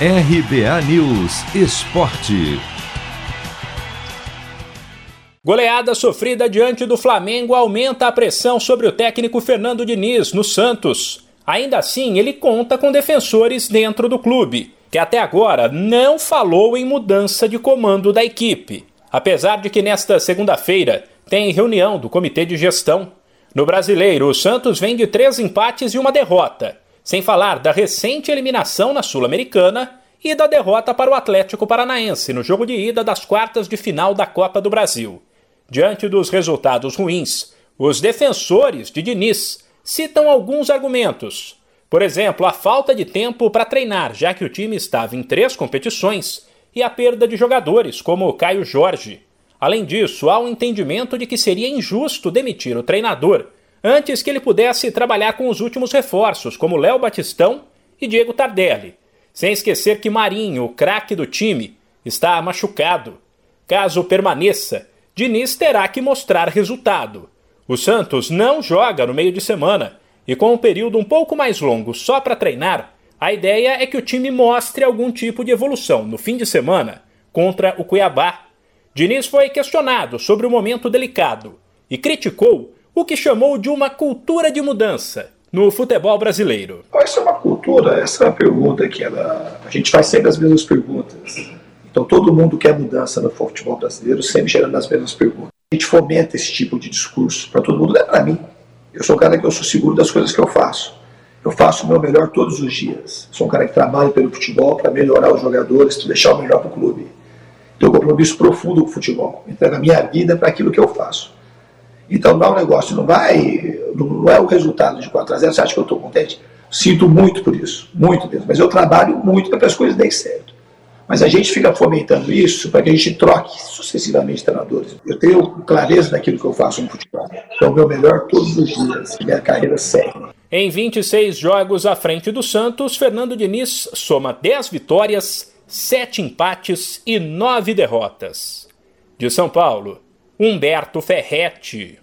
RBA News Esporte. Goleada sofrida diante do Flamengo aumenta a pressão sobre o técnico Fernando Diniz no Santos. Ainda assim, ele conta com defensores dentro do clube, que até agora não falou em mudança de comando da equipe. Apesar de que nesta segunda-feira tem reunião do comitê de gestão. No brasileiro, o Santos vem de três empates e uma derrota sem falar da recente eliminação na Sul-Americana e da derrota para o Atlético Paranaense no jogo de ida das quartas de final da Copa do Brasil. Diante dos resultados ruins, os defensores de Diniz citam alguns argumentos. Por exemplo, a falta de tempo para treinar, já que o time estava em três competições, e a perda de jogadores, como Caio Jorge. Além disso, há um entendimento de que seria injusto demitir o treinador antes que ele pudesse trabalhar com os últimos reforços, como Léo Batistão e Diego Tardelli. Sem esquecer que Marinho, o craque do time, está machucado. Caso permaneça, Diniz terá que mostrar resultado. O Santos não joga no meio de semana e, com um período um pouco mais longo só para treinar, a ideia é que o time mostre algum tipo de evolução no fim de semana contra o Cuiabá. Diniz foi questionado sobre o momento delicado e criticou o que chamou de uma cultura de mudança no futebol brasileiro. Essa é uma cultura, essa é uma pergunta que ela, a gente faz sempre as mesmas perguntas. Então todo mundo quer mudança no futebol brasileiro, sempre gerando as mesmas perguntas. A gente fomenta esse tipo de discurso para todo mundo, não é para mim. Eu sou um cara que eu sou seguro das coisas que eu faço. Eu faço o meu melhor todos os dias. Sou um cara que trabalha pelo futebol para melhorar os jogadores, para deixar o melhor para o clube. Tenho um compromisso profundo com o futebol. Entrego a minha vida para aquilo que eu faço. Então é um negócio, não vai, não é o resultado de 4 a 0. Você acha que eu estou contente? Sinto muito por isso, muito mesmo. Mas eu trabalho muito para que as coisas deem certo. Mas a gente fica fomentando isso para que a gente troque sucessivamente treinadores. Eu tenho clareza daquilo que eu faço no futebol. Então, o meu melhor todos os dias. Minha carreira segue. Em 26 jogos à frente do Santos, Fernando Diniz soma 10 vitórias, 7 empates e 9 derrotas. De São Paulo, Humberto Ferretti.